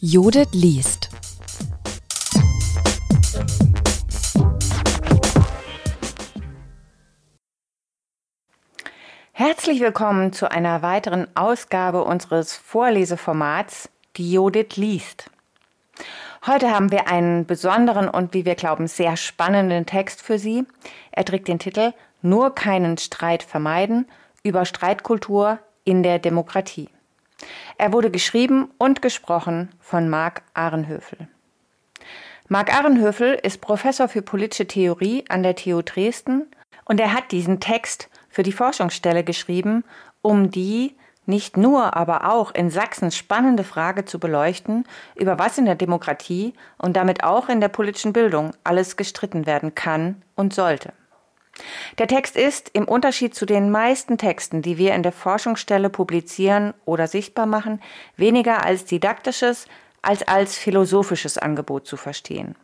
Judith liest. Herzlich willkommen zu einer weiteren Ausgabe unseres Vorleseformats Die Judith liest. Heute haben wir einen besonderen und wie wir glauben sehr spannenden Text für Sie. Er trägt den Titel Nur keinen Streit vermeiden über Streitkultur in der Demokratie. Er wurde geschrieben und gesprochen von Marc Ahrenhöfel. Marc Ahrenhöfel ist Professor für politische Theorie an der TU Dresden und er hat diesen Text für die Forschungsstelle geschrieben, um die nicht nur, aber auch in Sachsen spannende Frage zu beleuchten, über was in der Demokratie und damit auch in der politischen Bildung alles gestritten werden kann und sollte. Der Text ist, im Unterschied zu den meisten Texten, die wir in der Forschungsstelle publizieren oder sichtbar machen, weniger als didaktisches als als philosophisches Angebot zu verstehen.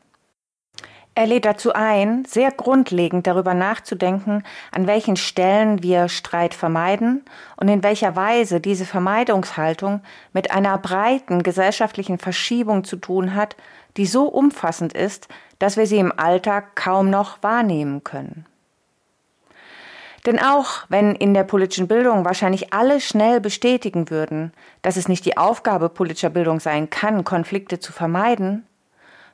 Er lädt dazu ein, sehr grundlegend darüber nachzudenken, an welchen Stellen wir Streit vermeiden und in welcher Weise diese Vermeidungshaltung mit einer breiten gesellschaftlichen Verschiebung zu tun hat, die so umfassend ist, dass wir sie im Alltag kaum noch wahrnehmen können. Denn auch wenn in der politischen Bildung wahrscheinlich alle schnell bestätigen würden, dass es nicht die Aufgabe politischer Bildung sein kann, Konflikte zu vermeiden,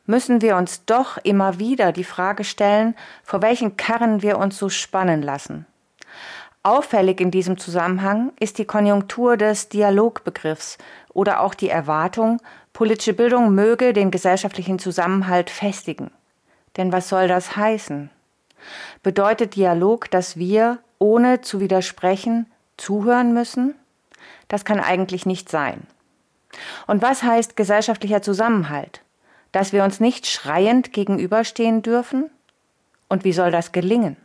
müssen wir uns doch immer wieder die Frage stellen, vor welchen Karren wir uns so spannen lassen. Auffällig in diesem Zusammenhang ist die Konjunktur des Dialogbegriffs oder auch die Erwartung, politische Bildung möge den gesellschaftlichen Zusammenhalt festigen. Denn was soll das heißen? Bedeutet Dialog, dass wir, ohne zu widersprechen, zuhören müssen? Das kann eigentlich nicht sein. Und was heißt gesellschaftlicher Zusammenhalt? Dass wir uns nicht schreiend gegenüberstehen dürfen? Und wie soll das gelingen?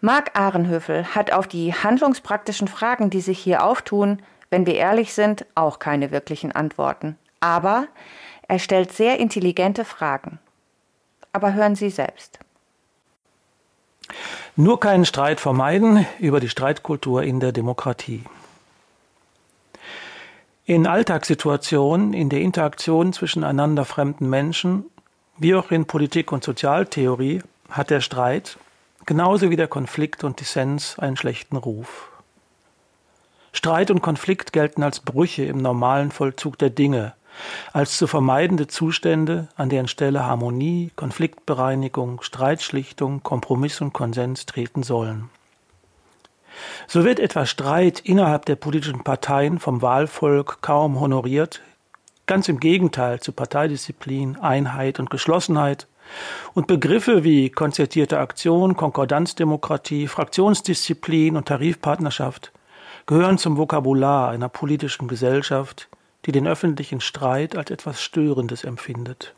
Marc Ahrenhöfel hat auf die handlungspraktischen Fragen, die sich hier auftun, wenn wir ehrlich sind, auch keine wirklichen Antworten. Aber er stellt sehr intelligente Fragen. Aber hören Sie selbst. Nur keinen Streit vermeiden über die Streitkultur in der Demokratie. In Alltagssituationen, in der Interaktion zwischen einander fremden Menschen, wie auch in Politik und Sozialtheorie, hat der Streit, genauso wie der Konflikt und Dissens, einen schlechten Ruf. Streit und Konflikt gelten als Brüche im normalen Vollzug der Dinge, als zu vermeidende Zustände, an deren Stelle Harmonie, Konfliktbereinigung, Streitschlichtung, Kompromiss und Konsens treten sollen. So wird etwa Streit innerhalb der politischen Parteien vom Wahlvolk kaum honoriert, ganz im Gegenteil zu Parteidisziplin, Einheit und Geschlossenheit, und Begriffe wie konzertierte Aktion, Konkordanzdemokratie, Fraktionsdisziplin und Tarifpartnerschaft gehören zum Vokabular einer politischen Gesellschaft, die den öffentlichen Streit als etwas Störendes empfindet.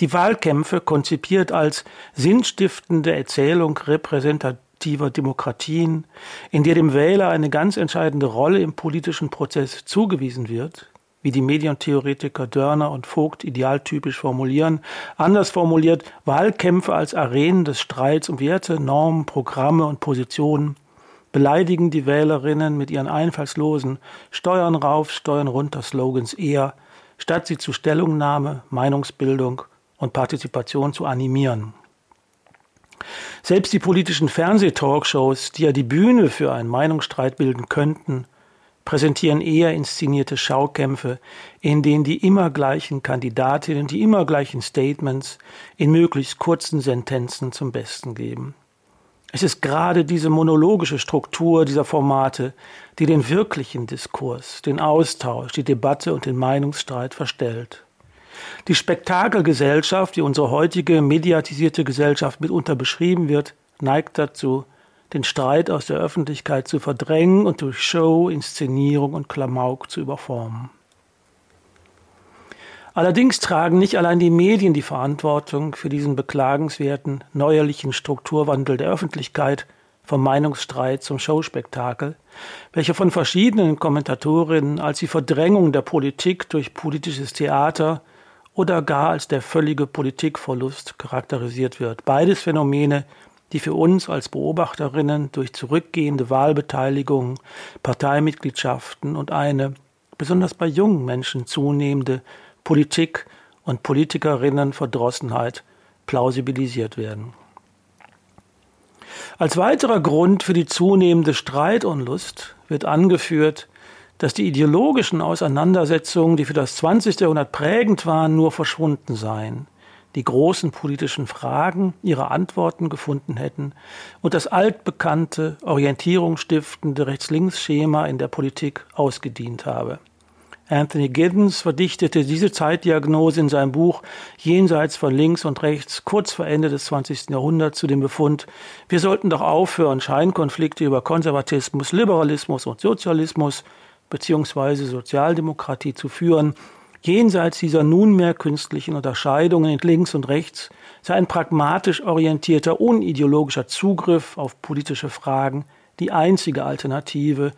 Die Wahlkämpfe, konzipiert als sinnstiftende Erzählung repräsentativer Demokratien, in der dem Wähler eine ganz entscheidende Rolle im politischen Prozess zugewiesen wird, wie die Medientheoretiker Dörner und Vogt idealtypisch formulieren, anders formuliert Wahlkämpfe als Arenen des Streits um Werte, Normen, Programme und Positionen, beleidigen die Wählerinnen mit ihren einfallslosen Steuern rauf, Steuern runter Slogans eher, statt sie zu Stellungnahme, Meinungsbildung und Partizipation zu animieren. Selbst die politischen Fernsehtalkshows, die ja die Bühne für einen Meinungsstreit bilden könnten, präsentieren eher inszenierte Schaukämpfe, in denen die immer gleichen Kandidatinnen die immer gleichen Statements in möglichst kurzen Sentenzen zum Besten geben. Es ist gerade diese monologische Struktur dieser Formate, die den wirklichen Diskurs, den Austausch, die Debatte und den Meinungsstreit verstellt. Die Spektakelgesellschaft, wie unsere heutige mediatisierte Gesellschaft mitunter beschrieben wird, neigt dazu, den Streit aus der Öffentlichkeit zu verdrängen und durch Show, Inszenierung und Klamauk zu überformen. Allerdings tragen nicht allein die Medien die Verantwortung für diesen beklagenswerten neuerlichen Strukturwandel der Öffentlichkeit vom Meinungsstreit zum Showspektakel, welcher von verschiedenen Kommentatorinnen als die Verdrängung der Politik durch politisches Theater oder gar als der völlige Politikverlust charakterisiert wird. Beides Phänomene, die für uns als Beobachterinnen durch zurückgehende Wahlbeteiligung, Parteimitgliedschaften und eine besonders bei jungen Menschen zunehmende Politik- und Politikerinnenverdrossenheit plausibilisiert werden. Als weiterer Grund für die zunehmende Streitunlust wird angeführt, dass die ideologischen Auseinandersetzungen, die für das 20. Jahrhundert prägend waren, nur verschwunden seien, die großen politischen Fragen ihre Antworten gefunden hätten und das altbekannte, orientierungsstiftende Rechts-Links-Schema in der Politik ausgedient habe. Anthony Giddens verdichtete diese Zeitdiagnose in seinem Buch Jenseits von links und rechts kurz vor Ende des 20. Jahrhunderts zu dem Befund, wir sollten doch aufhören, Scheinkonflikte über Konservatismus, Liberalismus und Sozialismus bzw. Sozialdemokratie zu führen. Jenseits dieser nunmehr künstlichen Unterscheidungen in links und rechts sei ein pragmatisch orientierter, unideologischer Zugriff auf politische Fragen die einzige Alternative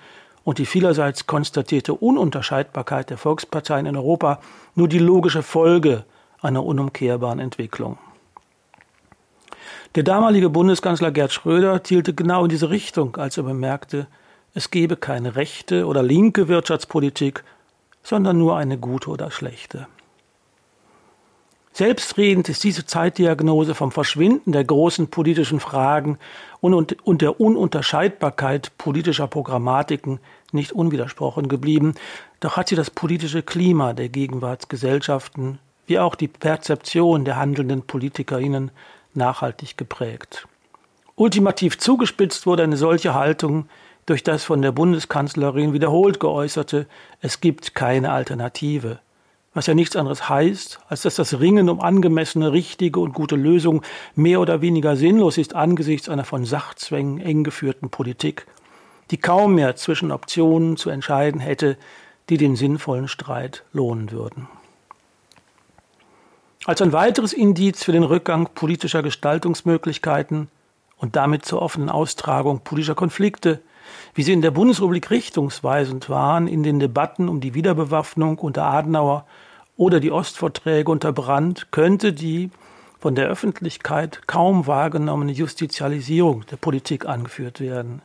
und die vielerseits konstatierte Ununterscheidbarkeit der Volksparteien in Europa nur die logische Folge einer unumkehrbaren Entwicklung. Der damalige Bundeskanzler Gerd Schröder zielte genau in diese Richtung, als er bemerkte, es gebe keine rechte oder linke Wirtschaftspolitik, sondern nur eine gute oder schlechte. Selbstredend ist diese Zeitdiagnose vom Verschwinden der großen politischen Fragen und, und der Ununterscheidbarkeit politischer Programmatiken nicht unwidersprochen geblieben, doch hat sie das politische Klima der Gegenwartsgesellschaften wie auch die Perzeption der handelnden Politikerinnen nachhaltig geprägt. Ultimativ zugespitzt wurde eine solche Haltung durch das von der Bundeskanzlerin wiederholt geäußerte Es gibt keine Alternative was ja nichts anderes heißt, als dass das Ringen um angemessene, richtige und gute Lösungen mehr oder weniger sinnlos ist angesichts einer von Sachzwängen eng geführten Politik, die kaum mehr zwischen Optionen zu entscheiden hätte, die den sinnvollen Streit lohnen würden. Als ein weiteres Indiz für den Rückgang politischer Gestaltungsmöglichkeiten und damit zur offenen Austragung politischer Konflikte wie sie in der Bundesrepublik richtungsweisend waren in den Debatten um die Wiederbewaffnung unter Adenauer oder die Ostverträge unter Brandt, könnte die von der Öffentlichkeit kaum wahrgenommene Justizialisierung der Politik angeführt werden.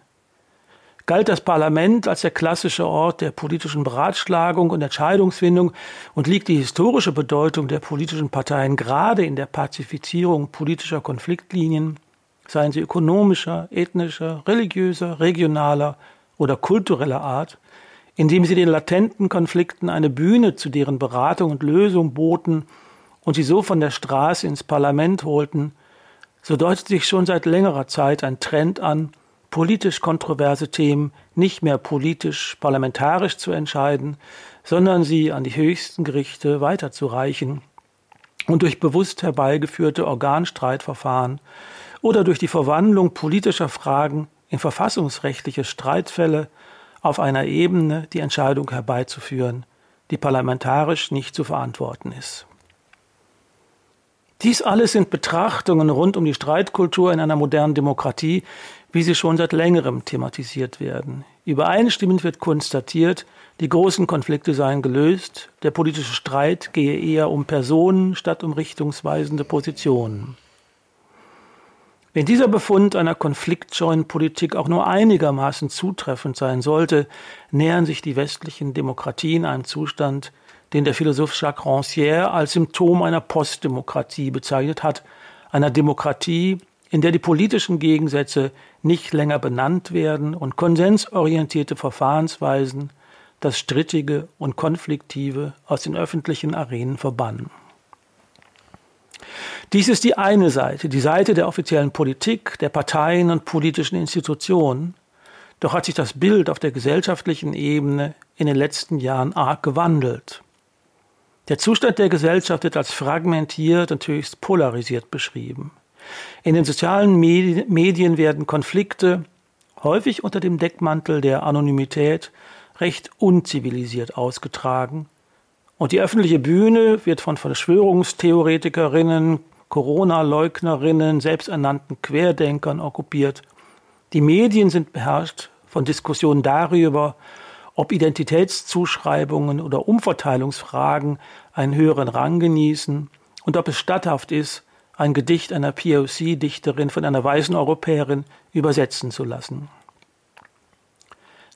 Galt das Parlament als der klassische Ort der politischen Beratschlagung und Entscheidungsfindung und liegt die historische Bedeutung der politischen Parteien gerade in der Pazifizierung politischer Konfliktlinien, seien sie ökonomischer, ethnischer, religiöser, regionaler oder kultureller Art, indem sie den latenten Konflikten eine Bühne zu deren Beratung und Lösung boten und sie so von der Straße ins Parlament holten, so deutet sich schon seit längerer Zeit ein Trend an, politisch kontroverse Themen nicht mehr politisch parlamentarisch zu entscheiden, sondern sie an die höchsten Gerichte weiterzureichen und durch bewusst herbeigeführte Organstreitverfahren oder durch die Verwandlung politischer Fragen in verfassungsrechtliche Streitfälle auf einer Ebene die Entscheidung herbeizuführen, die parlamentarisch nicht zu verantworten ist. Dies alles sind Betrachtungen rund um die Streitkultur in einer modernen Demokratie, wie sie schon seit längerem thematisiert werden. Übereinstimmend wird konstatiert, die großen Konflikte seien gelöst, der politische Streit gehe eher um Personen statt um richtungsweisende Positionen. Wenn dieser Befund einer konfliktscheuen Politik auch nur einigermaßen zutreffend sein sollte, nähern sich die westlichen Demokratien einem Zustand, den der Philosoph Jacques Rancière als Symptom einer Postdemokratie bezeichnet hat, einer Demokratie, in der die politischen Gegensätze nicht länger benannt werden und konsensorientierte Verfahrensweisen das Strittige und Konfliktive aus den öffentlichen Arenen verbannen. Dies ist die eine Seite, die Seite der offiziellen Politik, der Parteien und politischen Institutionen. Doch hat sich das Bild auf der gesellschaftlichen Ebene in den letzten Jahren arg gewandelt. Der Zustand der Gesellschaft wird als fragmentiert und höchst polarisiert beschrieben. In den sozialen Medien werden Konflikte, häufig unter dem Deckmantel der Anonymität, recht unzivilisiert ausgetragen, und die öffentliche Bühne wird von Verschwörungstheoretikerinnen, Corona-Leugnerinnen, selbsternannten Querdenkern okkupiert. Die Medien sind beherrscht von Diskussionen darüber, ob Identitätszuschreibungen oder Umverteilungsfragen einen höheren Rang genießen und ob es statthaft ist, ein Gedicht einer POC-Dichterin von einer weißen Europäerin übersetzen zu lassen.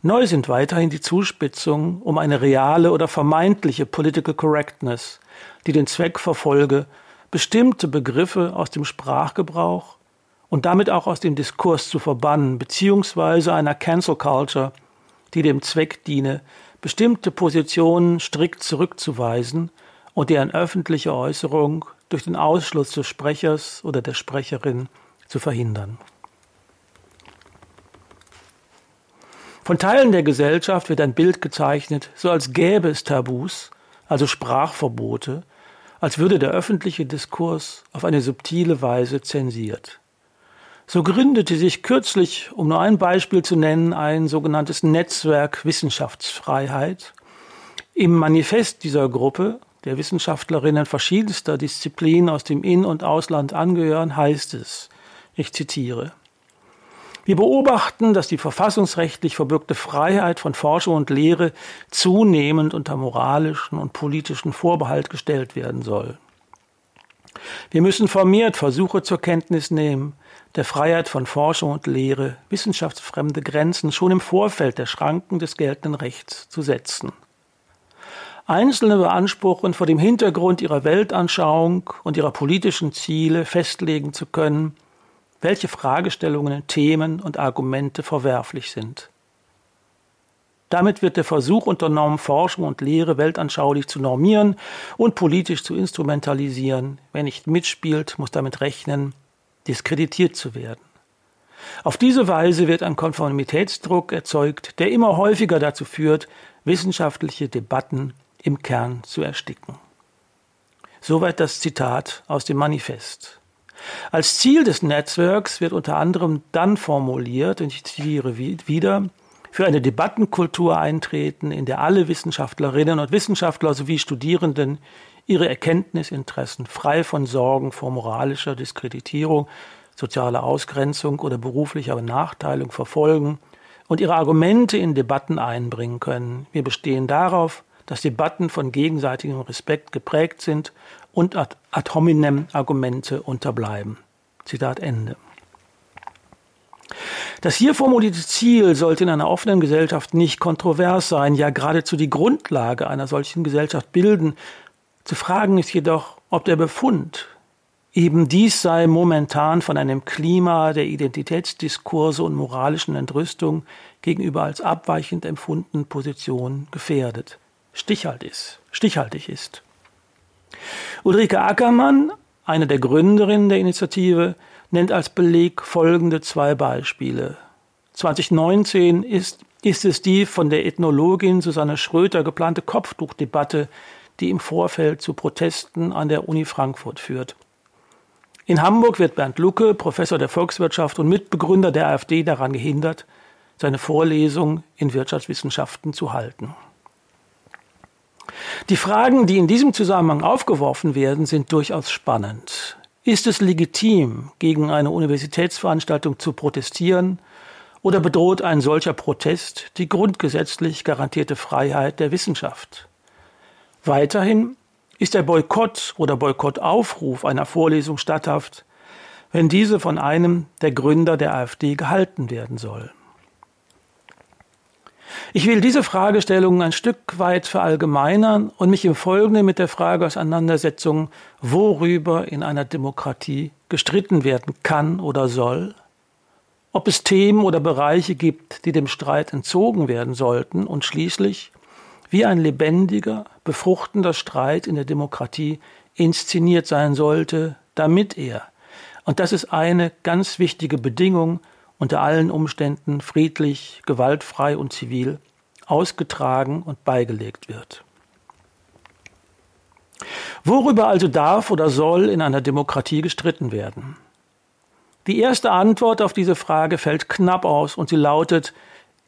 Neu sind weiterhin die Zuspitzungen um eine reale oder vermeintliche Political Correctness, die den Zweck verfolge, bestimmte Begriffe aus dem Sprachgebrauch und damit auch aus dem Diskurs zu verbannen, beziehungsweise einer Cancel Culture, die dem Zweck diene, bestimmte Positionen strikt zurückzuweisen und deren öffentliche Äußerung durch den Ausschluss des Sprechers oder der Sprecherin zu verhindern. Von Teilen der Gesellschaft wird ein Bild gezeichnet, so als gäbe es Tabus, also Sprachverbote, als würde der öffentliche Diskurs auf eine subtile Weise zensiert. So gründete sich kürzlich, um nur ein Beispiel zu nennen, ein sogenanntes Netzwerk Wissenschaftsfreiheit. Im Manifest dieser Gruppe, der Wissenschaftlerinnen verschiedenster Disziplinen aus dem In- und Ausland angehören, heißt es, ich zitiere, wir beobachten, dass die verfassungsrechtlich verbürgte Freiheit von Forschung und Lehre zunehmend unter moralischen und politischen Vorbehalt gestellt werden soll. Wir müssen vermehrt Versuche zur Kenntnis nehmen, der Freiheit von Forschung und Lehre wissenschaftsfremde Grenzen schon im Vorfeld der Schranken des geltenden Rechts zu setzen. Einzelne beanspruchen, vor dem Hintergrund ihrer Weltanschauung und ihrer politischen Ziele festlegen zu können, welche Fragestellungen, Themen und Argumente verwerflich sind. Damit wird der Versuch unternommen, Forschung und Lehre weltanschaulich zu normieren und politisch zu instrumentalisieren. Wer nicht mitspielt, muss damit rechnen, diskreditiert zu werden. Auf diese Weise wird ein Konformitätsdruck erzeugt, der immer häufiger dazu führt, wissenschaftliche Debatten im Kern zu ersticken. Soweit das Zitat aus dem Manifest. Als Ziel des Netzwerks wird unter anderem dann formuliert, und ich zitiere wieder, für eine Debattenkultur eintreten, in der alle Wissenschaftlerinnen und Wissenschaftler sowie Studierenden ihre Erkenntnisinteressen frei von Sorgen vor moralischer Diskreditierung, sozialer Ausgrenzung oder beruflicher Benachteiligung verfolgen und ihre Argumente in Debatten einbringen können. Wir bestehen darauf, dass Debatten von gegenseitigem Respekt geprägt sind und ad, hominem Argumente unterbleiben. Zitat Ende. Das hier formulierte Ziel sollte in einer offenen Gesellschaft nicht kontrovers sein, ja geradezu die Grundlage einer solchen Gesellschaft bilden. Zu fragen ist jedoch, ob der Befund eben dies sei momentan von einem Klima der Identitätsdiskurse und moralischen Entrüstung gegenüber als abweichend empfundenen Positionen gefährdet stichhalt ist, stichhaltig ist. Ulrike Ackermann, eine der Gründerinnen der Initiative, nennt als Beleg folgende zwei Beispiele. 2019 ist, ist es die von der Ethnologin Susanne Schröter geplante Kopftuchdebatte, die im Vorfeld zu Protesten an der Uni Frankfurt führt. In Hamburg wird Bernd Lucke, Professor der Volkswirtschaft und Mitbegründer der AfD, daran gehindert, seine Vorlesung in Wirtschaftswissenschaften zu halten. Die Fragen, die in diesem Zusammenhang aufgeworfen werden, sind durchaus spannend. Ist es legitim, gegen eine Universitätsveranstaltung zu protestieren, oder bedroht ein solcher Protest die grundgesetzlich garantierte Freiheit der Wissenschaft? Weiterhin ist der Boykott oder Boykottaufruf einer Vorlesung statthaft, wenn diese von einem der Gründer der AfD gehalten werden soll. Ich will diese Fragestellungen ein Stück weit verallgemeinern und mich im Folgenden mit der Frage auseinandersetzen, worüber in einer Demokratie gestritten werden kann oder soll, ob es Themen oder Bereiche gibt, die dem Streit entzogen werden sollten und schließlich, wie ein lebendiger, befruchtender Streit in der Demokratie inszeniert sein sollte, damit er, und das ist eine ganz wichtige Bedingung, unter allen Umständen friedlich, gewaltfrei und zivil ausgetragen und beigelegt wird. Worüber also darf oder soll in einer Demokratie gestritten werden? Die erste Antwort auf diese Frage fällt knapp aus und sie lautet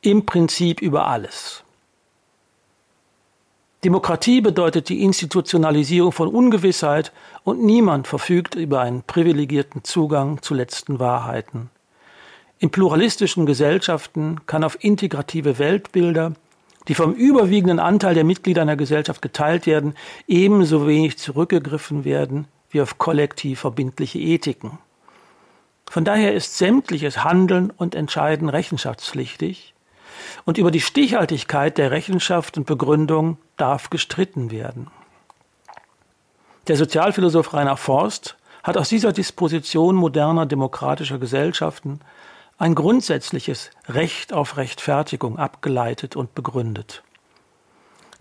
im Prinzip über alles. Demokratie bedeutet die Institutionalisierung von Ungewissheit und niemand verfügt über einen privilegierten Zugang zu letzten Wahrheiten. In pluralistischen Gesellschaften kann auf integrative Weltbilder, die vom überwiegenden Anteil der Mitglieder einer Gesellschaft geteilt werden, ebenso wenig zurückgegriffen werden wie auf kollektiv verbindliche Ethiken. Von daher ist sämtliches Handeln und Entscheiden rechenschaftspflichtig, Und über die Stichhaltigkeit der Rechenschaft und Begründung darf gestritten werden. Der Sozialphilosoph Rainer Forst hat aus dieser Disposition moderner demokratischer Gesellschaften ein grundsätzliches Recht auf Rechtfertigung abgeleitet und begründet.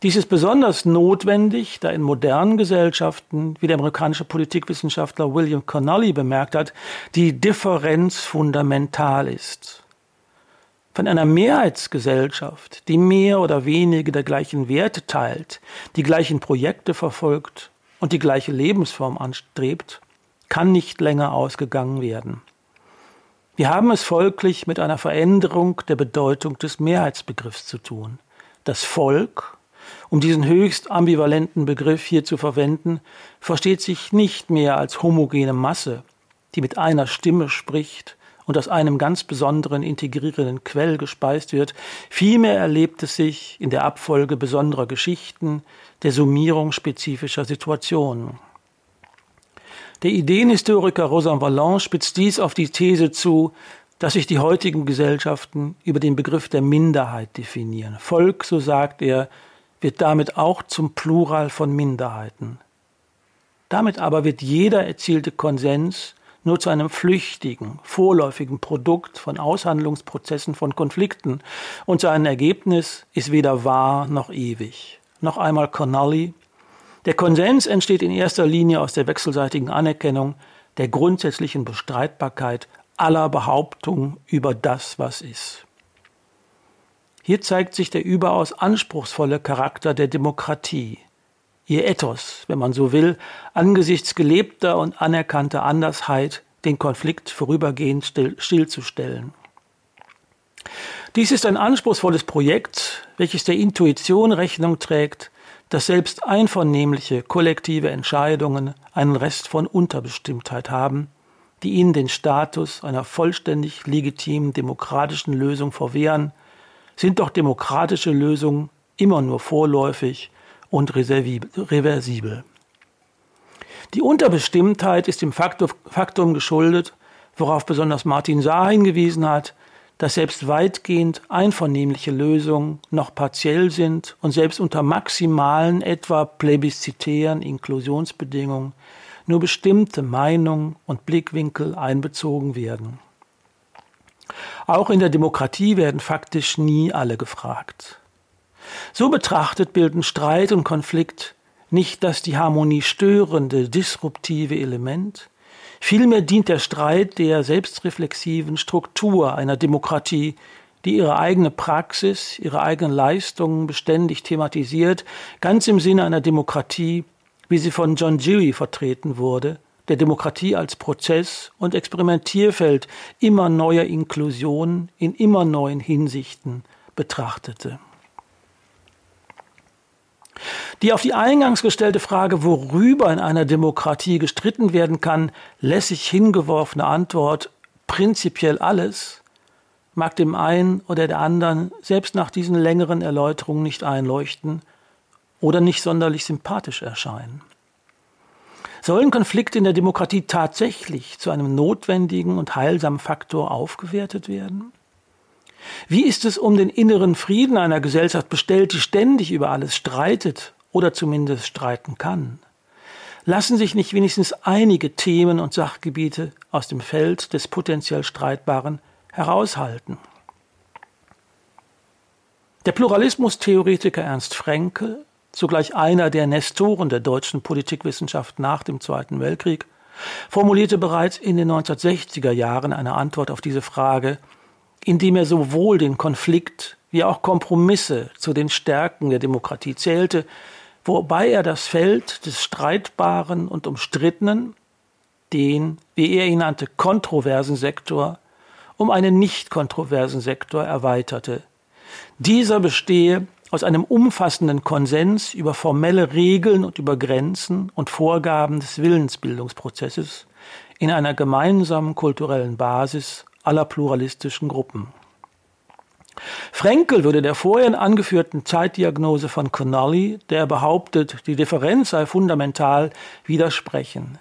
Dies ist besonders notwendig, da in modernen Gesellschaften, wie der amerikanische Politikwissenschaftler William Connolly bemerkt hat, die Differenz fundamental ist. Von einer Mehrheitsgesellschaft, die mehr oder weniger der gleichen Werte teilt, die gleichen Projekte verfolgt und die gleiche Lebensform anstrebt, kann nicht länger ausgegangen werden. Wir haben es folglich mit einer Veränderung der Bedeutung des Mehrheitsbegriffs zu tun. Das Volk, um diesen höchst ambivalenten Begriff hier zu verwenden, versteht sich nicht mehr als homogene Masse, die mit einer Stimme spricht und aus einem ganz besonderen integrierenden Quell gespeist wird, vielmehr erlebt es sich in der Abfolge besonderer Geschichten, der Summierung spezifischer Situationen. Der Ideenhistoriker Rosan Vallon spitzt dies auf die These zu, dass sich die heutigen Gesellschaften über den Begriff der Minderheit definieren. Volk, so sagt er, wird damit auch zum Plural von Minderheiten. Damit aber wird jeder erzielte Konsens nur zu einem flüchtigen, vorläufigen Produkt von Aushandlungsprozessen von Konflikten und sein Ergebnis ist weder wahr noch ewig. Noch einmal Connolly, der Konsens entsteht in erster Linie aus der wechselseitigen Anerkennung der grundsätzlichen Bestreitbarkeit aller Behauptungen über das, was ist. Hier zeigt sich der überaus anspruchsvolle Charakter der Demokratie, ihr Ethos, wenn man so will, angesichts gelebter und anerkannter Andersheit den Konflikt vorübergehend still, stillzustellen. Dies ist ein anspruchsvolles Projekt, welches der Intuition Rechnung trägt, dass selbst einvernehmliche kollektive Entscheidungen einen Rest von Unterbestimmtheit haben, die ihnen den Status einer vollständig legitimen demokratischen Lösung verwehren, sind doch demokratische Lösungen immer nur vorläufig und reversibel. Die Unterbestimmtheit ist dem Faktum geschuldet, worauf besonders Martin Saar hingewiesen hat, dass selbst weitgehend einvernehmliche Lösungen noch partiell sind und selbst unter maximalen, etwa plebiszitären Inklusionsbedingungen nur bestimmte Meinungen und Blickwinkel einbezogen werden. Auch in der Demokratie werden faktisch nie alle gefragt. So betrachtet bilden Streit und Konflikt nicht das die Harmonie störende, disruptive Element, Vielmehr dient der Streit der selbstreflexiven Struktur einer Demokratie, die ihre eigene Praxis, ihre eigenen Leistungen beständig thematisiert, ganz im Sinne einer Demokratie, wie sie von John Dewey vertreten wurde, der Demokratie als Prozess und Experimentierfeld immer neuer Inklusion in immer neuen Hinsichten betrachtete. Die auf die eingangs gestellte Frage, worüber in einer Demokratie gestritten werden kann, lässig hingeworfene Antwort prinzipiell alles, mag dem einen oder der anderen selbst nach diesen längeren Erläuterungen nicht einleuchten oder nicht sonderlich sympathisch erscheinen. Sollen Konflikte in der Demokratie tatsächlich zu einem notwendigen und heilsamen Faktor aufgewertet werden? Wie ist es um den inneren Frieden einer Gesellschaft bestellt, die ständig über alles streitet oder zumindest streiten kann? Lassen sich nicht wenigstens einige Themen und Sachgebiete aus dem Feld des potenziell Streitbaren heraushalten? Der Pluralismustheoretiker Ernst Frenkel, zugleich einer der Nestoren der deutschen Politikwissenschaft nach dem Zweiten Weltkrieg, formulierte bereits in den 1960er Jahren eine Antwort auf diese Frage indem er sowohl den Konflikt wie auch Kompromisse zu den Stärken der Demokratie zählte, wobei er das Feld des Streitbaren und Umstrittenen, den, wie er ihn nannte, kontroversen Sektor, um einen nicht kontroversen Sektor erweiterte. Dieser bestehe aus einem umfassenden Konsens über formelle Regeln und über Grenzen und Vorgaben des Willensbildungsprozesses in einer gemeinsamen kulturellen Basis aller pluralistischen Gruppen. Frenkel würde der vorhin angeführten Zeitdiagnose von Connolly, der behauptet, die Differenz sei fundamental, widersprechen.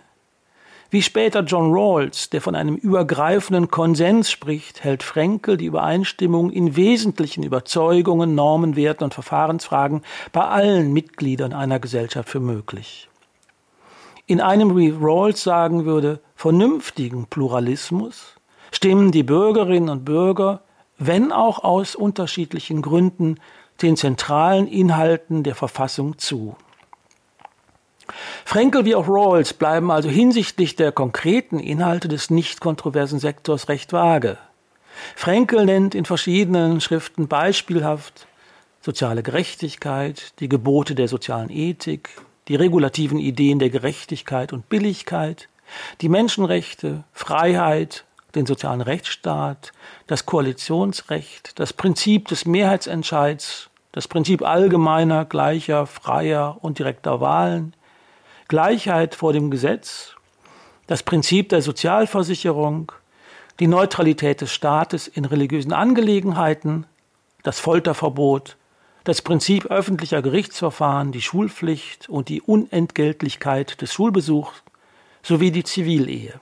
Wie später John Rawls, der von einem übergreifenden Konsens spricht, hält Frenkel die Übereinstimmung in wesentlichen Überzeugungen, Normen, Werten und Verfahrensfragen bei allen Mitgliedern einer Gesellschaft für möglich. In einem, wie Rawls sagen würde, vernünftigen Pluralismus stimmen die Bürgerinnen und Bürger, wenn auch aus unterschiedlichen Gründen, den zentralen Inhalten der Verfassung zu. Frenkel wie auch Rawls bleiben also hinsichtlich der konkreten Inhalte des nicht kontroversen Sektors recht vage. Frenkel nennt in verschiedenen Schriften beispielhaft soziale Gerechtigkeit, die Gebote der sozialen Ethik, die regulativen Ideen der Gerechtigkeit und Billigkeit, die Menschenrechte, Freiheit, den sozialen Rechtsstaat, das Koalitionsrecht, das Prinzip des Mehrheitsentscheids, das Prinzip allgemeiner, gleicher, freier und direkter Wahlen, Gleichheit vor dem Gesetz, das Prinzip der Sozialversicherung, die Neutralität des Staates in religiösen Angelegenheiten, das Folterverbot, das Prinzip öffentlicher Gerichtsverfahren, die Schulpflicht und die Unentgeltlichkeit des Schulbesuchs sowie die Zivilehe.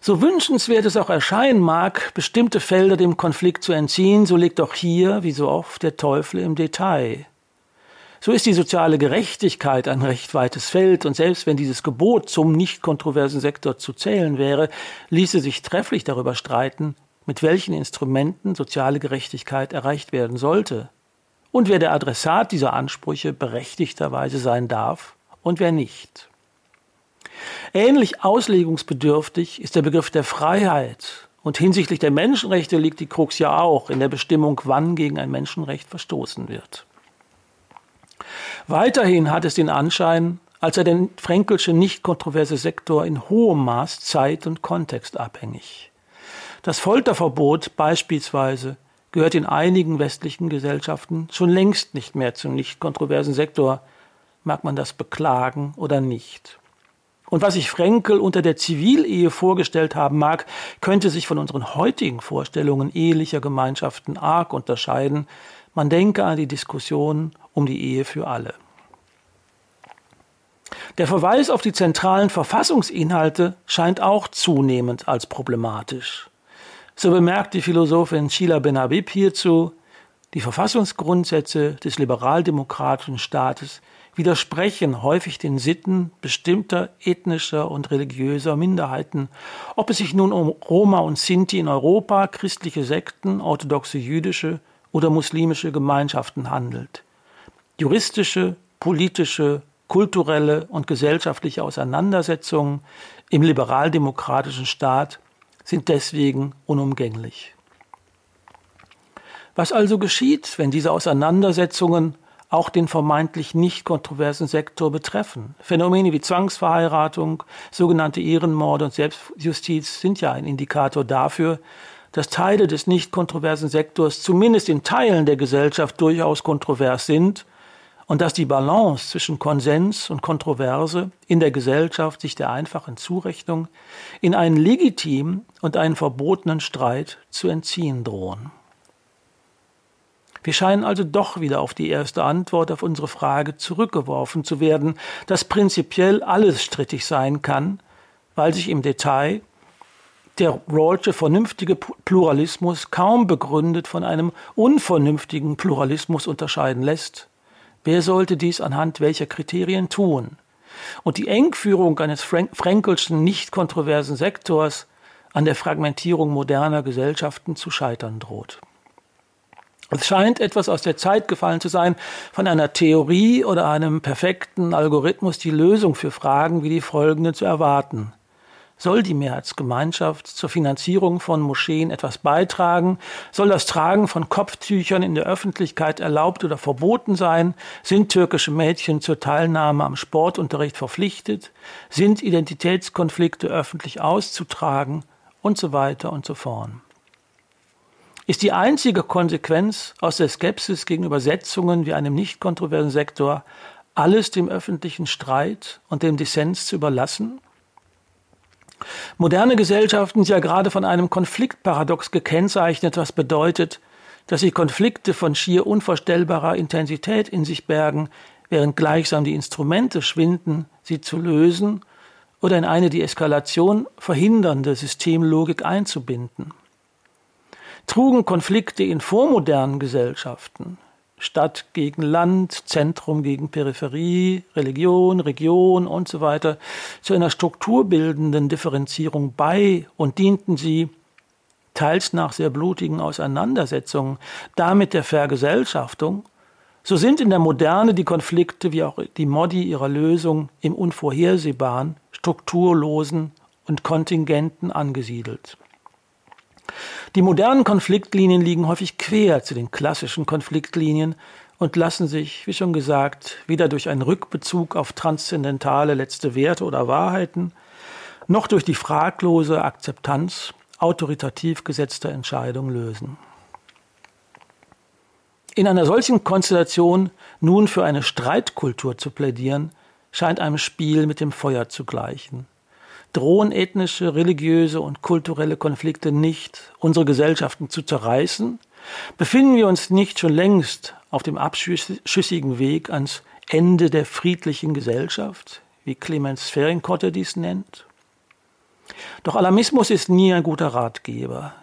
So wünschenswert es auch erscheinen mag, bestimmte Felder dem Konflikt zu entziehen, so liegt auch hier, wie so oft, der Teufel im Detail. So ist die soziale Gerechtigkeit ein recht weites Feld, und selbst wenn dieses Gebot zum nicht kontroversen Sektor zu zählen wäre, ließe sich trefflich darüber streiten, mit welchen Instrumenten soziale Gerechtigkeit erreicht werden sollte und wer der Adressat dieser Ansprüche berechtigterweise sein darf und wer nicht. Ähnlich auslegungsbedürftig ist der Begriff der Freiheit, und hinsichtlich der Menschenrechte liegt die Krux ja auch in der Bestimmung, wann gegen ein Menschenrecht verstoßen wird. Weiterhin hat es den Anschein, als sei der fränkelsche nicht kontroverse Sektor in hohem Maß zeit- und kontextabhängig. Das Folterverbot beispielsweise gehört in einigen westlichen Gesellschaften schon längst nicht mehr zum nicht kontroversen Sektor, mag man das beklagen oder nicht. Und was sich Frenkel unter der Zivilehe vorgestellt haben mag, könnte sich von unseren heutigen Vorstellungen ehelicher Gemeinschaften arg unterscheiden, man denke an die Diskussion um die Ehe für alle. Der Verweis auf die zentralen Verfassungsinhalte scheint auch zunehmend als problematisch. So bemerkt die Philosophin Sheila Benhabib hierzu, die Verfassungsgrundsätze des liberaldemokratischen Staates widersprechen häufig den Sitten bestimmter ethnischer und religiöser Minderheiten, ob es sich nun um Roma und Sinti in Europa, christliche Sekten, orthodoxe jüdische oder muslimische Gemeinschaften handelt. Juristische, politische, kulturelle und gesellschaftliche Auseinandersetzungen im liberaldemokratischen Staat sind deswegen unumgänglich. Was also geschieht, wenn diese Auseinandersetzungen auch den vermeintlich nicht kontroversen Sektor betreffen? Phänomene wie Zwangsverheiratung, sogenannte Ehrenmorde und Selbstjustiz sind ja ein Indikator dafür, dass Teile des nicht kontroversen Sektors zumindest in Teilen der Gesellschaft durchaus kontrovers sind und dass die Balance zwischen Konsens und Kontroverse in der Gesellschaft sich der einfachen Zurechnung in einen legitimen und einen verbotenen Streit zu entziehen drohen. Wir scheinen also doch wieder auf die erste Antwort auf unsere Frage zurückgeworfen zu werden, dass prinzipiell alles strittig sein kann, weil sich im Detail der Rawlsche vernünftige Pluralismus kaum begründet von einem unvernünftigen Pluralismus unterscheiden lässt. Wer sollte dies anhand welcher Kriterien tun? Und die Engführung eines Frank Frankelschen nicht kontroversen Sektors an der Fragmentierung moderner Gesellschaften zu scheitern droht. Es scheint etwas aus der Zeit gefallen zu sein, von einer Theorie oder einem perfekten Algorithmus die Lösung für Fragen wie die folgende zu erwarten. Soll die Mehrheitsgemeinschaft zur Finanzierung von Moscheen etwas beitragen? Soll das Tragen von Kopftüchern in der Öffentlichkeit erlaubt oder verboten sein? Sind türkische Mädchen zur Teilnahme am Sportunterricht verpflichtet? Sind Identitätskonflikte öffentlich auszutragen? Und so weiter und so fort. Ist die einzige Konsequenz aus der Skepsis gegenüber Setzungen wie einem nicht kontroversen Sektor, alles dem öffentlichen Streit und dem Dissens zu überlassen? Moderne Gesellschaften sind ja gerade von einem Konfliktparadox gekennzeichnet, was bedeutet, dass sie Konflikte von schier unvorstellbarer Intensität in sich bergen, während gleichsam die Instrumente schwinden, sie zu lösen oder in eine die Eskalation verhindernde Systemlogik einzubinden. Trugen Konflikte in vormodernen Gesellschaften, Stadt gegen Land, Zentrum gegen Peripherie, Religion, Region und so weiter, zu einer strukturbildenden Differenzierung bei und dienten sie teils nach sehr blutigen Auseinandersetzungen damit der Vergesellschaftung, so sind in der Moderne die Konflikte wie auch die Modi ihrer Lösung im Unvorhersehbaren, Strukturlosen und Kontingenten angesiedelt. Die modernen Konfliktlinien liegen häufig quer zu den klassischen Konfliktlinien und lassen sich, wie schon gesagt, weder durch einen Rückbezug auf transzendentale letzte Werte oder Wahrheiten, noch durch die fraglose Akzeptanz autoritativ gesetzter Entscheidungen lösen. In einer solchen Konstellation nun für eine Streitkultur zu plädieren, scheint einem Spiel mit dem Feuer zu gleichen. Drohen ethnische, religiöse und kulturelle Konflikte nicht, unsere Gesellschaften zu zerreißen? Befinden wir uns nicht schon längst auf dem abschüssigen Weg ans Ende der friedlichen Gesellschaft, wie Clemens Ferienkotte dies nennt? Doch Alarmismus ist nie ein guter Ratgeber.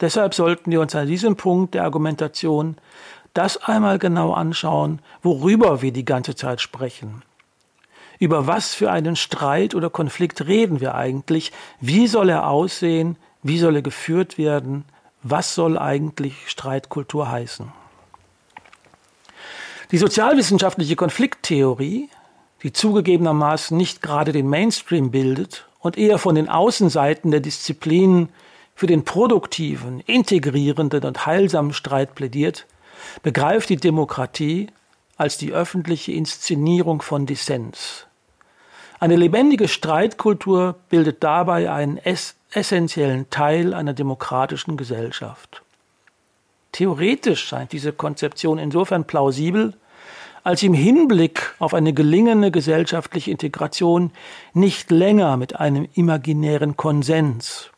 Deshalb sollten wir uns an diesem Punkt der Argumentation das einmal genau anschauen, worüber wir die ganze Zeit sprechen. Über was für einen Streit oder Konflikt reden wir eigentlich? Wie soll er aussehen? Wie soll er geführt werden? Was soll eigentlich Streitkultur heißen? Die sozialwissenschaftliche Konflikttheorie, die zugegebenermaßen nicht gerade den Mainstream bildet und eher von den Außenseiten der Disziplinen für den produktiven, integrierenden und heilsamen Streit plädiert, begreift die Demokratie als die öffentliche Inszenierung von Dissens. Eine lebendige Streitkultur bildet dabei einen ess essentiellen Teil einer demokratischen Gesellschaft. Theoretisch scheint diese Konzeption insofern plausibel, als im Hinblick auf eine gelingende gesellschaftliche Integration nicht länger mit einem imaginären Konsens,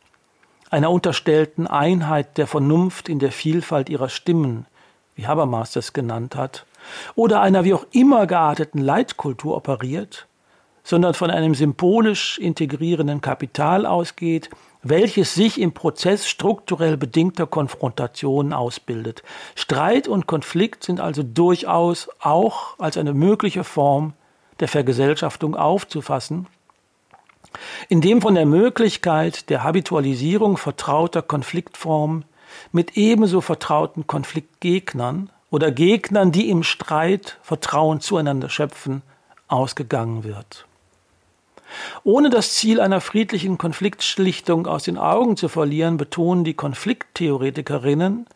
einer unterstellten Einheit der Vernunft in der Vielfalt ihrer Stimmen, wie Habermas das genannt hat, oder einer wie auch immer gearteten Leitkultur operiert, sondern von einem symbolisch integrierenden Kapital ausgeht, welches sich im Prozess strukturell bedingter Konfrontationen ausbildet. Streit und Konflikt sind also durchaus auch als eine mögliche Form der Vergesellschaftung aufzufassen, indem von der Möglichkeit der Habitualisierung vertrauter Konfliktformen mit ebenso vertrauten Konfliktgegnern oder Gegnern, die im Streit Vertrauen zueinander schöpfen, ausgegangen wird. Ohne das Ziel einer friedlichen Konfliktschlichtung aus den Augen zu verlieren, betonen die Konflikttheoretikerinnen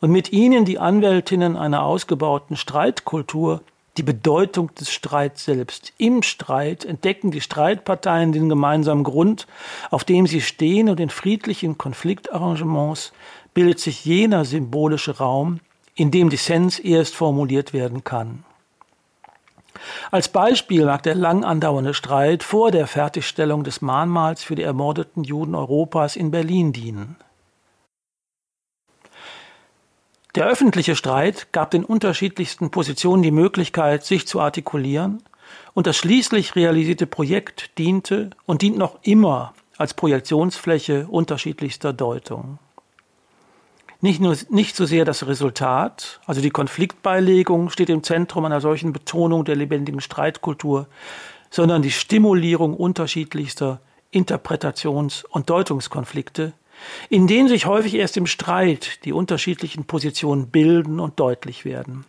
und mit ihnen die Anwältinnen einer ausgebauten Streitkultur die Bedeutung des Streits selbst. Im Streit entdecken die Streitparteien den gemeinsamen Grund, auf dem sie stehen, und in friedlichen Konfliktarrangements bildet sich jener symbolische Raum, in dem Dissens erst formuliert werden kann. Als Beispiel mag der lang andauernde Streit vor der Fertigstellung des Mahnmals für die ermordeten Juden Europas in Berlin dienen. Der öffentliche Streit gab den unterschiedlichsten Positionen die Möglichkeit, sich zu artikulieren, und das schließlich realisierte Projekt diente und dient noch immer als Projektionsfläche unterschiedlichster Deutung nicht nur nicht so sehr das Resultat, also die Konfliktbeilegung steht im Zentrum einer solchen Betonung der lebendigen Streitkultur, sondern die Stimulierung unterschiedlichster Interpretations- und Deutungskonflikte, in denen sich häufig erst im Streit die unterschiedlichen Positionen bilden und deutlich werden.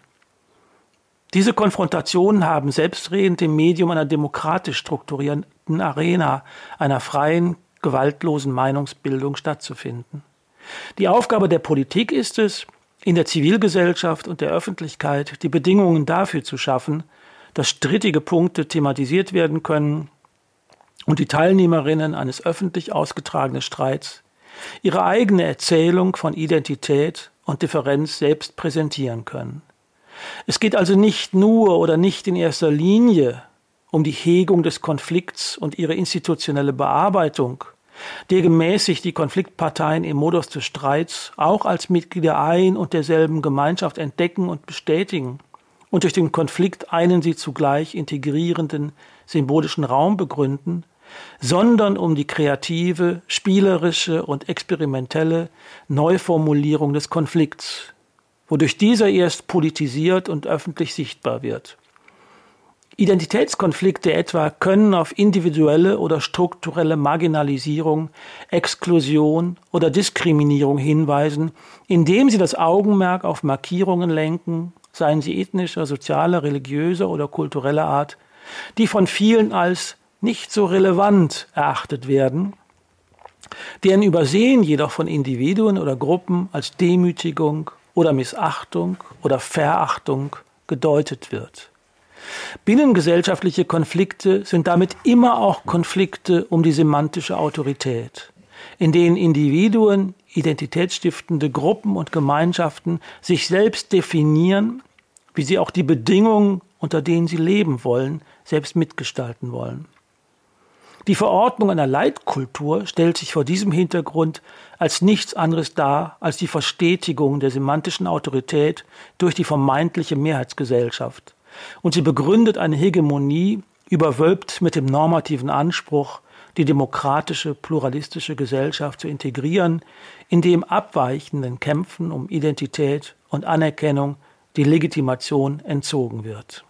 Diese Konfrontationen haben selbstredend im Medium einer demokratisch strukturierten Arena einer freien, gewaltlosen Meinungsbildung stattzufinden. Die Aufgabe der Politik ist es, in der Zivilgesellschaft und der Öffentlichkeit die Bedingungen dafür zu schaffen, dass strittige Punkte thematisiert werden können und die Teilnehmerinnen eines öffentlich ausgetragenen Streits ihre eigene Erzählung von Identität und Differenz selbst präsentieren können. Es geht also nicht nur oder nicht in erster Linie um die Hegung des Konflikts und ihre institutionelle Bearbeitung, der gemäß sich die Konfliktparteien im Modus des Streits auch als Mitglieder ein und derselben Gemeinschaft entdecken und bestätigen und durch den Konflikt einen sie zugleich integrierenden symbolischen Raum begründen, sondern um die kreative, spielerische und experimentelle Neuformulierung des Konflikts, wodurch dieser erst politisiert und öffentlich sichtbar wird. Identitätskonflikte etwa können auf individuelle oder strukturelle Marginalisierung, Exklusion oder Diskriminierung hinweisen, indem sie das Augenmerk auf Markierungen lenken, seien sie ethnischer, sozialer, religiöser oder kultureller Art, die von vielen als nicht so relevant erachtet werden, deren Übersehen jedoch von Individuen oder Gruppen als Demütigung oder Missachtung oder Verachtung gedeutet wird. Binnengesellschaftliche Konflikte sind damit immer auch Konflikte um die semantische Autorität, in denen Individuen, identitätsstiftende Gruppen und Gemeinschaften sich selbst definieren, wie sie auch die Bedingungen, unter denen sie leben wollen, selbst mitgestalten wollen. Die Verordnung einer Leitkultur stellt sich vor diesem Hintergrund als nichts anderes dar als die Verstetigung der semantischen Autorität durch die vermeintliche Mehrheitsgesellschaft, und sie begründet eine Hegemonie, überwölbt mit dem normativen Anspruch, die demokratische, pluralistische Gesellschaft zu integrieren, in dem abweichenden Kämpfen um Identität und Anerkennung die Legitimation entzogen wird.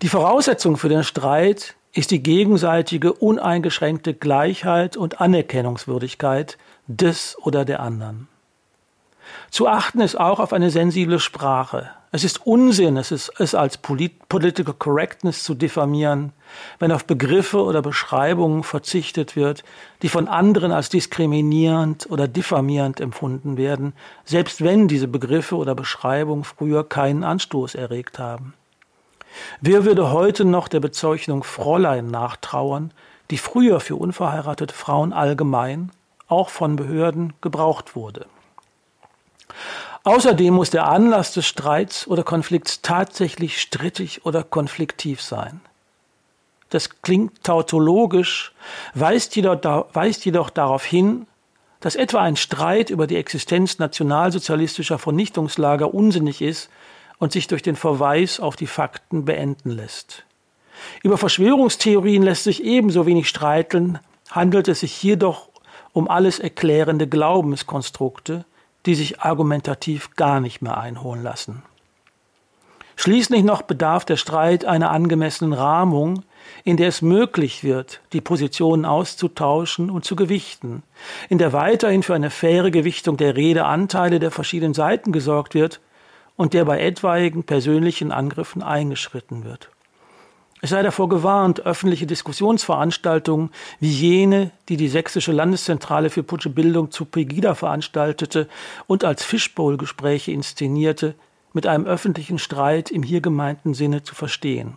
Die Voraussetzung für den Streit ist die gegenseitige uneingeschränkte Gleichheit und Anerkennungswürdigkeit des oder der anderen. Zu achten ist auch auf eine sensible Sprache. Es ist Unsinn, es, ist, es als Polit Political Correctness zu diffamieren, wenn auf Begriffe oder Beschreibungen verzichtet wird, die von anderen als diskriminierend oder diffamierend empfunden werden, selbst wenn diese Begriffe oder Beschreibungen früher keinen Anstoß erregt haben. Wer würde heute noch der Bezeichnung Fräulein nachtrauern, die früher für unverheiratete Frauen allgemein, auch von Behörden, gebraucht wurde? Außerdem muss der Anlass des Streits oder Konflikts tatsächlich strittig oder konfliktiv sein. Das klingt tautologisch, weist jedoch, weist jedoch darauf hin, dass etwa ein Streit über die Existenz nationalsozialistischer Vernichtungslager unsinnig ist und sich durch den Verweis auf die Fakten beenden lässt. Über Verschwörungstheorien lässt sich ebenso wenig streiteln, handelt es sich jedoch um alles erklärende Glaubenskonstrukte, die sich argumentativ gar nicht mehr einholen lassen. Schließlich noch bedarf der Streit einer angemessenen Rahmung, in der es möglich wird, die Positionen auszutauschen und zu gewichten, in der weiterhin für eine faire Gewichtung der Redeanteile der verschiedenen Seiten gesorgt wird und der bei etwaigen persönlichen Angriffen eingeschritten wird. Es sei davor gewarnt, öffentliche Diskussionsveranstaltungen wie jene, die die Sächsische Landeszentrale für Putsche Bildung zu Pegida veranstaltete und als Fishbowl-Gespräche inszenierte, mit einem öffentlichen Streit im hier gemeinten Sinne zu verstehen.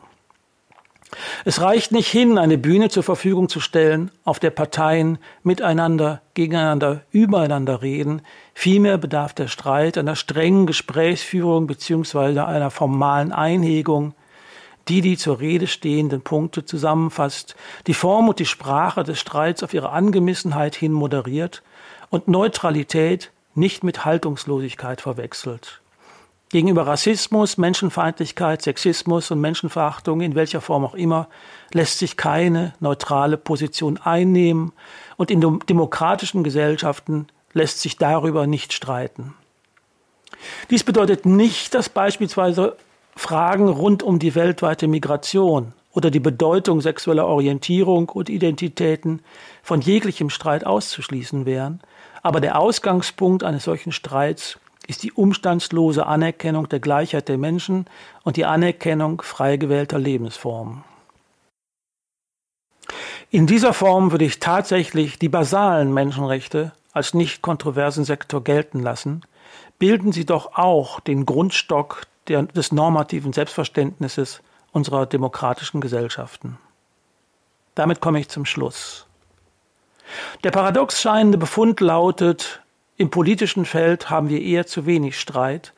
Es reicht nicht hin, eine Bühne zur Verfügung zu stellen, auf der Parteien miteinander, gegeneinander, übereinander reden. Vielmehr bedarf der Streit einer strengen Gesprächsführung bzw. einer formalen Einhegung, die die zur Rede stehenden Punkte zusammenfasst, die Form und die Sprache des Streits auf ihre Angemessenheit hin moderiert und Neutralität nicht mit Haltungslosigkeit verwechselt. Gegenüber Rassismus, Menschenfeindlichkeit, Sexismus und Menschenverachtung in welcher Form auch immer lässt sich keine neutrale Position einnehmen und in demokratischen Gesellschaften lässt sich darüber nicht streiten. Dies bedeutet nicht, dass beispielsweise Fragen rund um die weltweite Migration oder die Bedeutung sexueller Orientierung und Identitäten von jeglichem Streit auszuschließen wären, aber der Ausgangspunkt eines solchen Streits ist die umstandslose Anerkennung der Gleichheit der Menschen und die Anerkennung frei gewählter Lebensformen. In dieser Form würde ich tatsächlich die basalen Menschenrechte als nicht kontroversen Sektor gelten lassen, bilden sie doch auch den Grundstock der, des normativen Selbstverständnisses unserer demokratischen Gesellschaften. Damit komme ich zum Schluss. Der paradox scheinende Befund lautet, im politischen Feld haben wir eher zu wenig Streit,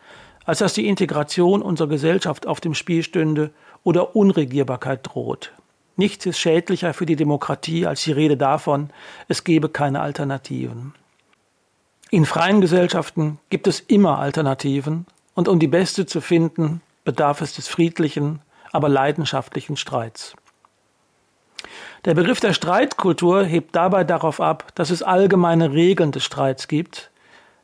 als dass die Integration unserer Gesellschaft auf dem Spiel stünde oder Unregierbarkeit droht. Nichts ist schädlicher für die Demokratie als die Rede davon, es gebe keine Alternativen. In freien Gesellschaften gibt es immer Alternativen, und um die beste zu finden, bedarf es des friedlichen, aber leidenschaftlichen Streits. Der Begriff der Streitkultur hebt dabei darauf ab, dass es allgemeine Regeln des Streits gibt,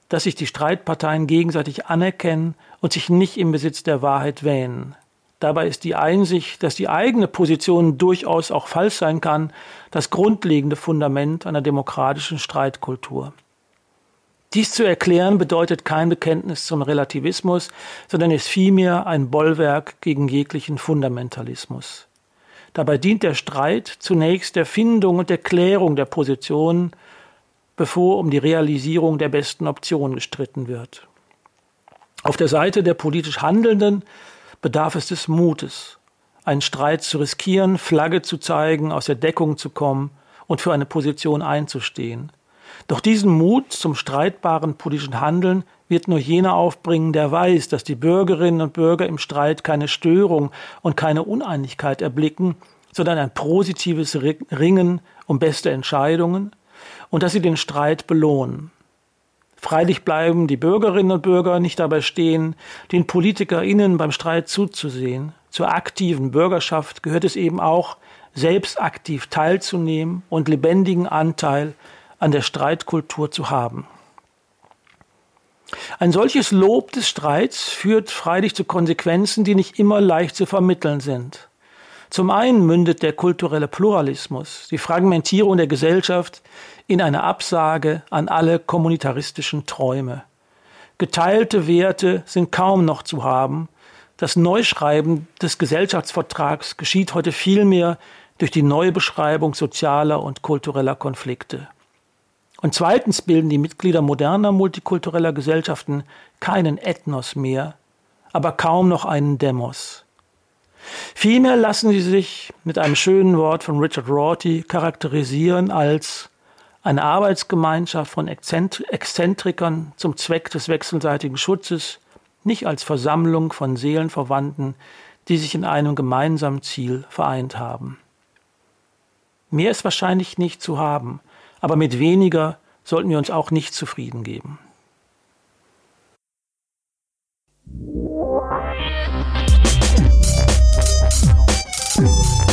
dass sich die Streitparteien gegenseitig anerkennen und sich nicht im Besitz der Wahrheit wähnen. Dabei ist die Einsicht, dass die eigene Position durchaus auch falsch sein kann, das grundlegende Fundament einer demokratischen Streitkultur. Dies zu erklären bedeutet kein Bekenntnis zum Relativismus, sondern ist vielmehr ein Bollwerk gegen jeglichen Fundamentalismus. Dabei dient der Streit zunächst der Findung und der Klärung der Positionen, bevor um die Realisierung der besten Option gestritten wird. Auf der Seite der politisch Handelnden bedarf es des Mutes, einen Streit zu riskieren, Flagge zu zeigen, aus der Deckung zu kommen und für eine Position einzustehen. Doch diesen Mut zum streitbaren politischen Handeln wird nur jener aufbringen, der weiß, dass die Bürgerinnen und Bürger im Streit keine Störung und keine Uneinigkeit erblicken, sondern ein positives Ringen um beste Entscheidungen und dass sie den Streit belohnen. Freilich bleiben die Bürgerinnen und Bürger nicht dabei stehen, den PolitikerInnen beim Streit zuzusehen. Zur aktiven Bürgerschaft gehört es eben auch, selbst aktiv teilzunehmen und lebendigen Anteil an der Streitkultur zu haben. Ein solches Lob des Streits führt freilich zu Konsequenzen, die nicht immer leicht zu vermitteln sind. Zum einen mündet der kulturelle Pluralismus, die Fragmentierung der Gesellschaft in eine Absage an alle kommunitaristischen Träume. Geteilte Werte sind kaum noch zu haben. Das Neuschreiben des Gesellschaftsvertrags geschieht heute vielmehr durch die Neubeschreibung sozialer und kultureller Konflikte. Und zweitens bilden die Mitglieder moderner multikultureller Gesellschaften keinen Ethnos mehr, aber kaum noch einen Demos. Vielmehr lassen sie sich mit einem schönen Wort von Richard Rorty charakterisieren als eine Arbeitsgemeinschaft von Exzentrikern zum Zweck des wechselseitigen Schutzes, nicht als Versammlung von Seelenverwandten, die sich in einem gemeinsamen Ziel vereint haben. Mehr ist wahrscheinlich nicht zu haben, aber mit weniger sollten wir uns auch nicht zufrieden geben. Musik